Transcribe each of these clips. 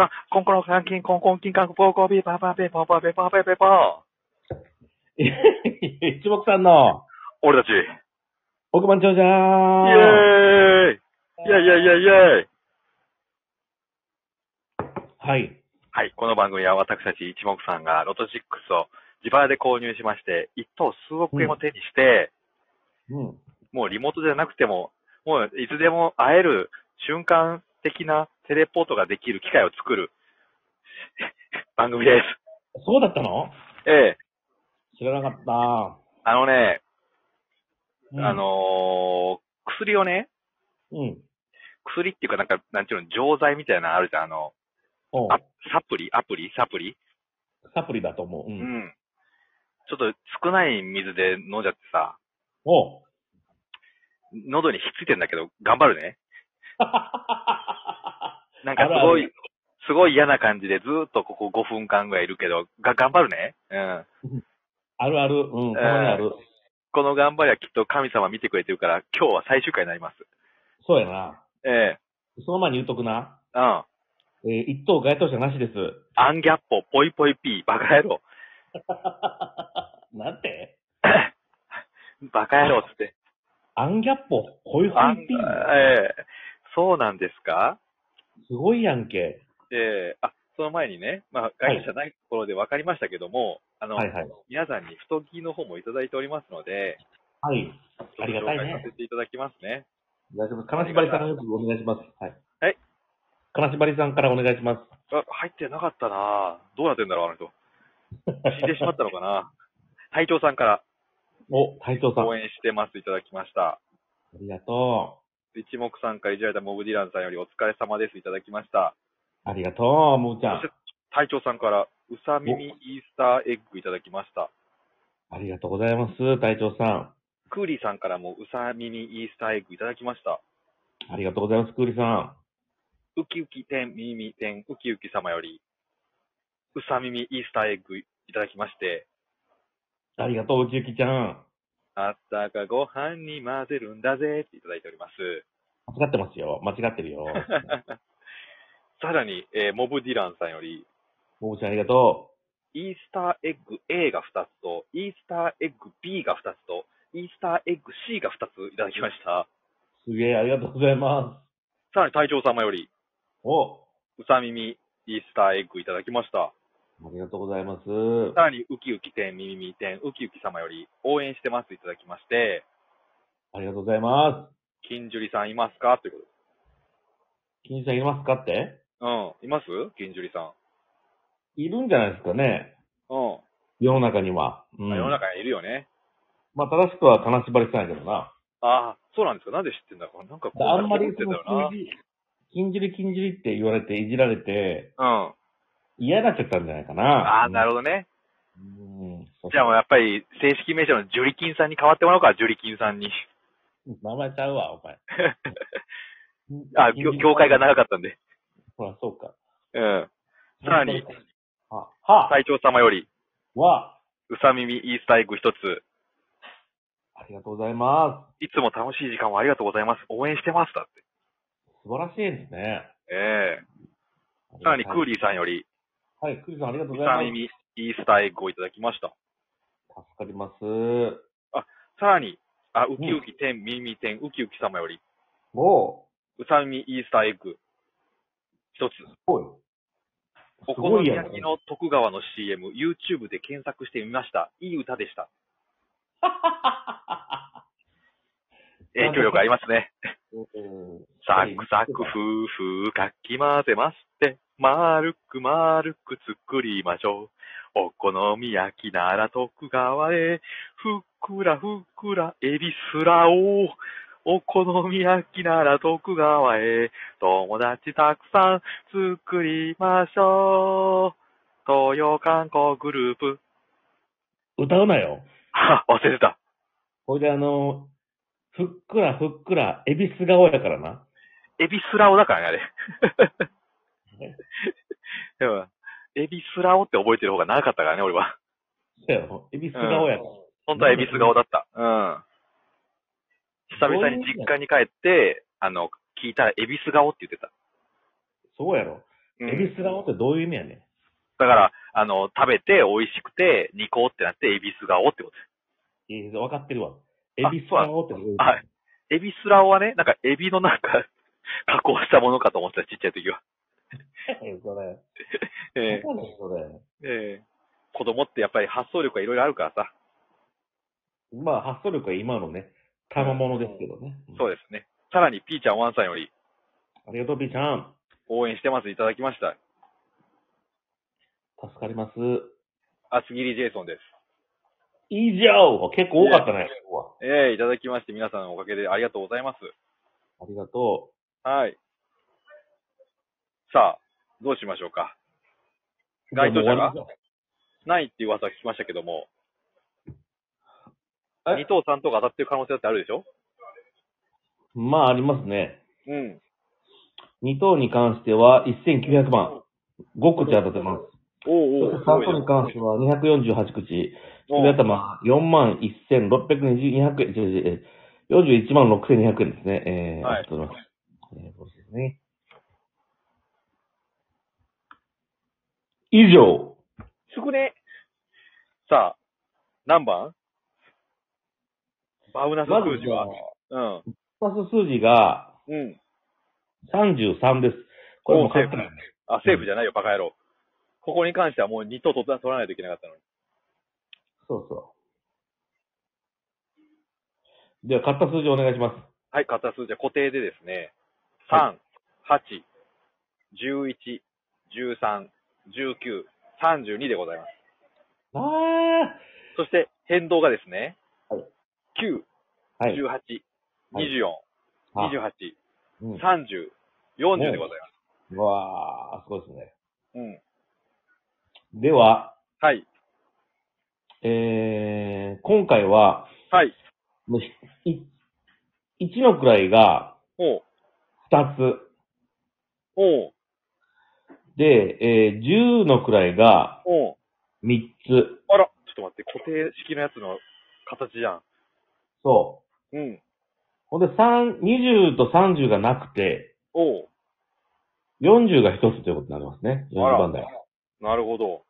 か、コンコロカンキンコンコンキンカンポーコービーパーパーペーパーパーペー。パーペーペーパー。一目さんの、俺たち、イ億万長者ェーイ。イェイ。イェイイェイイェイ。はい。はい、この番組は私たち一目さんがロト6を自腹で購入しまして、一等数億円を手にして、うん。もうリモートじゃなくても、もういつでも会える瞬間的なテレポートができる機会を作る 番組です。そうだったの？ええ、知らなかった。あのね、うんあ、のー薬をね、うん。薬っていうかなんか、なんていうの、錠剤みたいなのあるじゃん、あの、あサプリ？アプリ？サプリ？サプリだと思う。う。うんん。ちょっと少ない水で飲んじゃってさ、おう。喉にひっついてんだけど、頑張るね。なんかすごい、すごい嫌な感じでずーっとここ5分間ぐらいいるけど、が、頑張るね。うん。あるある。うん。たまにある。この頑張りはきっと神様見てくれてるから、今日は最終回になります。そうやな。ええその前に言うとくな。うん。えー一等該当者なしです。アンギャッポ、ポイポイピー、バカ野郎。なんて？バカ野郎っつって。アンギャッポ、ホイホあんイピー。ええそうなんですか？すごいやんけ。ええあ、その前にね、まあ、外者ないところで分かりましたけども、あの、はいはい。皆さんに太着の方もいただいておりますので、はい。ありがたいねさせていただきますね。大丈夫。金縛りさんよくお願いします。はい。はい。金縛りさんからお願いします。あ、入ってなかったなどうなってんだろう、あの人。死んでしまったのかな 隊長さんからお、隊長さん。あ応援してます、いただきました。りがと一目さんからいじられたモブディランさんよりお疲れ様です、いただきました。う。ありがとう、もうちゃん。隊長さんから、うさ耳イースターエッグいただきました。ありがとうございます、隊長さん。クーリーさんからもうさ耳イースターエッグいただきました。ありがとうございます、クーリさん。ウキウキ天耳天ウキウキ様より、うさ耳イースターエッグいただきまして、ありがとう、うちゆきちゃん。あったかご飯に混ぜるんだぜっていただいております。間違ってますよ。間違ってるよ。さらに、えーモブディランさんより、もうちゃんありがとイースターエッグ A が2つと、イースターエッグ B が2つと、イースターエッグ C が2ついただきました。う。すげえ、ありがとうございまさらに隊長様より、す。お、うさ耳イースターエッグいただきました。ありがとうございます。さらに、ウキウキ天耳天ウキウキ様より、応援してますいただきまして、ありがとうございます。金樹里さんいますか？というこ金さんいますかって？うん。います？金樹里さいるんじゃないですかね。ん。うん。世の中には。うん。世の中にいるよね。まあ、正しくは金縛りさんやけどな。ああ、そうなんですか？なんで知ってんだろう。なんかこうあんまり思ってんだろ金じり、金じりって言われて、いじられて、うな。うん。嫌になっちゃったんじゃないかな。ああ、なるほどね。うん。じゃあもうやっぱり、正式名称のジュリキンさんに変わってもらおうか、ジュリキンさんに。名前ちゃうわ、お前。あ、業業界が長かったんで。ほら、そうか。うん。さらに、は、は、隊長様より、は、うさ耳イースターエッグ一つ、ありがとうございまいつも楽しい時間をありがとうございます。応援してます。だって。す。素晴らしいですね。ええさらに、クーリリーさんより、はい、クーリーさんありがとううございます。さ耳イースターエッグをいただきました。助かります。さらに、あ、ウキウキ天、耳天、ウキウキ様より、おう、うさ耳イースターエッグ、一つ。すごい。お好。み焼きの徳川の CM、YouTube で検索してみました。いい歌でした。影響力ありますね。うんサクサク、ふーふー、かき混ぜまして、丸く丸く作りましょう。お好み焼きなら徳川へ、ふっくらふっくらエビスラを。お好み焼きなら徳川へ、友達たくさん作りましょう。東洋観光グループ。歌うなよ。は、忘れてた。ほいであの、ふっくらふっくら、エビス顔やからな。エビスラオだからね、あれ。でもエビスラオって覚えてる方が長かったからね、俺は。そうやろ。エビス顔やから。本当はエビス顔だった。うん。久々に実家に帰って、あの、聞いたらエビス顔って言ってた。そうやろ。うんエビス顔ってどういう意味やねん。だから、あの、食べて美味しくて、ニコってなって、エビス顔ってことです。いい分かってるわ。エビス顔ってはい。エビスラオはね、なんか、エビのなんか、加工したものかと思ってた、ちっちゃい時は。それ。え何それ？えええ子供ってやっぱり発想力がいろいろあるからさ。まあ、発想力は今のね、賜物ですけどね。そうですね。さらに、ピーちゃんワンさんよりありがとう、ピーちゃん。応援してます、いただきました。助かります。厚切りジェイソンです。以上結構多かったね、今日は。ええいただきまして、皆さんのおかげでありがとうございます。ありがとはい。さあ、どうしましょうか？う。該当者がないっていう噂は聞きましたけども、え？2等3等が当たってる可能性だってあるでしょ？りまあ、ありますね。うん。2等に関しては1900万。5口当たってます。おうおう、そして3等に関しては248口。お1頭4万1620、200円、違う違う41万6200円ですね。えー、はい当たっております。えー、これですね。以上。少ねさあ、何番？バウナスまず数字はうん。パス数字がうん。33です。これもおセーフあ、セーフじゃないよ、バカ野郎。ここに関してはもう2等取ら取らないといけなかったのに。そうそう。では、買った数字お願いします。はい、買った数字は固定でですね、3、8、11、13、19、32でございます。あそして変動がですね、はい9、ーはい。18、はい24、あ28、うん30、40でございます。うわあ、すごいですね。うん。では、はい。えー、今回は、はい。もうひい1の位がおう。2つ。おう。で、えー、10の位がおう。3つ。あら、ちょっと待って、固定式のやつの形じゃん。そうん。う。ほんで、3、20と30がなくて、おう。40が1つということになりますね。40あら番台。なるほど。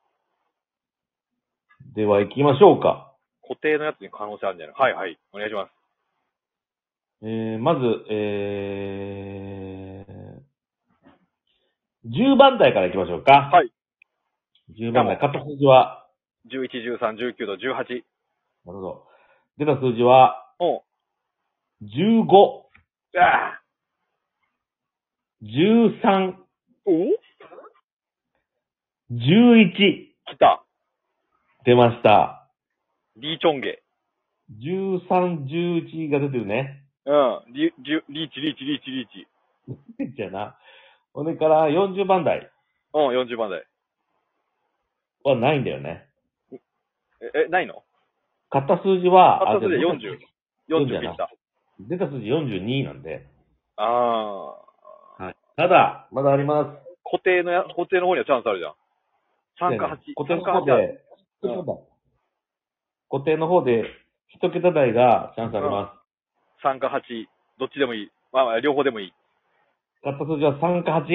では行きましょうか。固定のやつに可能性あるんじゃない？はいはい。お願いします。えー、まず、えー、10番台から行きましょうか。はい。10番台。買った数字は、11、13、19と18。なるほど。出た数字は、おう。15、ああ。13、お？11、来た。出ました。リーチョンゲ。13、11が出てるね。うん。リ、リ、リーチ、リーチ、リーチ、リーチ。じゃあな。それから40番台うん、40番台。はないんだよね。え、え、ないの？買った数字は、買った数字はあ40。40 40やな切った。出た数字42なんで。ああ。はい。ただ、まだあります。固定のや、固定の方にはチャンスあるじゃん。3か8。固定の3か8方で、うん一桁台固定の方で、一桁台がチャンスありま3か8。どっちでもいい。まあまあ、両方でもいい。す。買った数字は3か 8?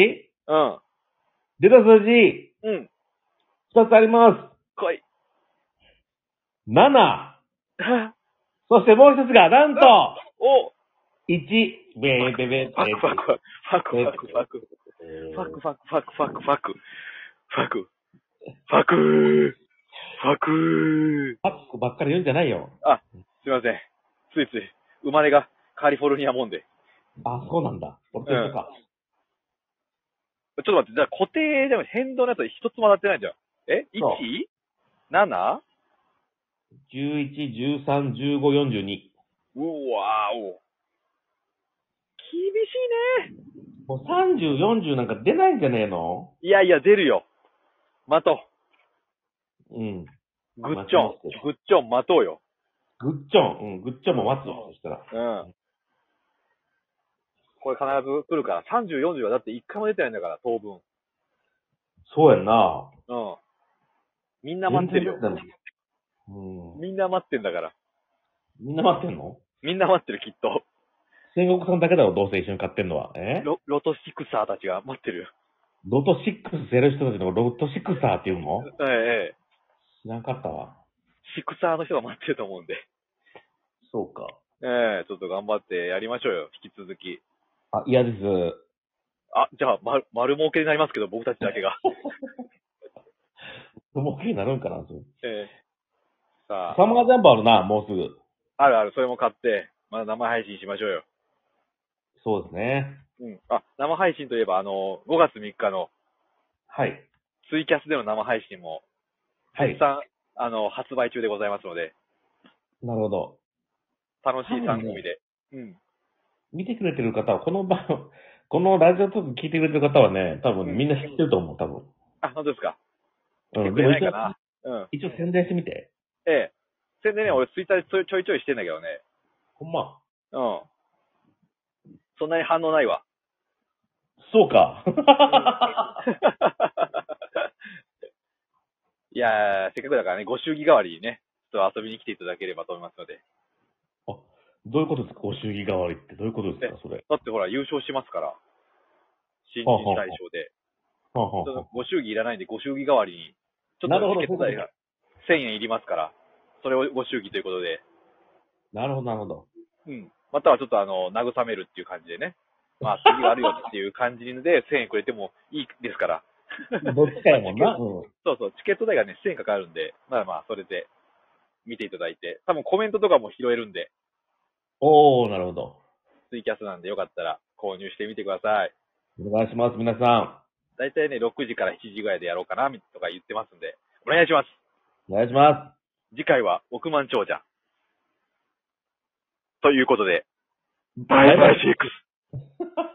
うん。出た数字、うん。2つありま来い。す。7。そしてもう一つが、なんと、お1。ベーベーベーファクファク。ファクファクファク。えファクファクファクファクファク。ファク。ファクー。ファクー。パックばっかり言うんじゃないよ。すいません。ついつい。生まれがカリフォルニアもんで。あ、そうなんだ。俺と一緒か。ちょっと待って、じゃあ固定でも変動のやつは一つも当たってないじゃん。え？そう ?1?7? 11、13、15、42。うわーお。厳しいね。もう30、40なんか出ないんじゃねえの？いやいや、出るよ。待とうん。う。グッチョン。グッチョン待とうよ。グッチョン。うん、グッチョンも待つわ、そしたら。うん。これ必ず来るから、30、40はだって一回も出てないんだから、当分。そうやんな。うん。みんな待ってるよ。うん。みんな待ってんだから。みんな待ってんの？みんな待ってる、きっと。戦国さんだけだろ、どうせ一緒に買ってんのは。え？ロロトシクサーたちが待ってるよ。ロト6やる人たちのロトシクサーっていうの？ええ、知らんかったわ。シクサーの人が待ってると思うんで。そうか。ええ、ちょっと頑張ってやりましょうよ、引き続き。あ、嫌です。あ、じゃあ、丸、丸儲けになりますけど、僕たちだけが。もう気になるんかな、それ。ええ。さあ、サマージャンプあるな、もうすぐ。あるある、それも買って、まだ生配信しましょうよ。そうですね。うん。あ、生配信といえば、あの、5月3日のはい。ツイキャスでの生配信も、はい絶。賛、あの、発売中でございますので、なるほど。楽しい3組で。うん。見てくれてる方は、この場、このラジオトーク聞いてくれてる方はね、多分みんな知ってると思う、多分。あ、本当ですか？うん。くれないか一応な？うん。一応宣伝してみて。ええ。宣伝ね、俺ツイッターでちょいちょいちょいしてんだけどね。ほんま。うん。そんなに反応ないわ。そうか。いやー、せっかくだからね、ご祝儀代わりにね、ちょっと遊びに来ていただければと思いますので。どういうことですか？ご祝儀代わりって。どういうことですか？それ。だってほら、優勝しますから。新人大賞で。はあはご祝儀いらないんで、ご祝儀代わりに、ちょっなるほどとチケット代が1000円いりますから、それをご祝儀ということで、あなるほど、なるほど。うん。またはちょっとあの、慰めるっていう感じでね。まあ、次があるよっていう感じで 1000円くれてもいいですから。どっちかやもんな。うん。そうそう、チケット代がね、1000円かかるんで、まあまあ、それで見ていただいて、多分コメントとかも拾えるんで、おー、なるほど。ツイキャスなんでよかったら購入してみてください。お願いします、皆さだいたいね、6時から7時ぐらいでやろうかな、とか言ってますんで、お願いします。ん。お願いしま次回は億万長者。ということで、す。バイバイシックス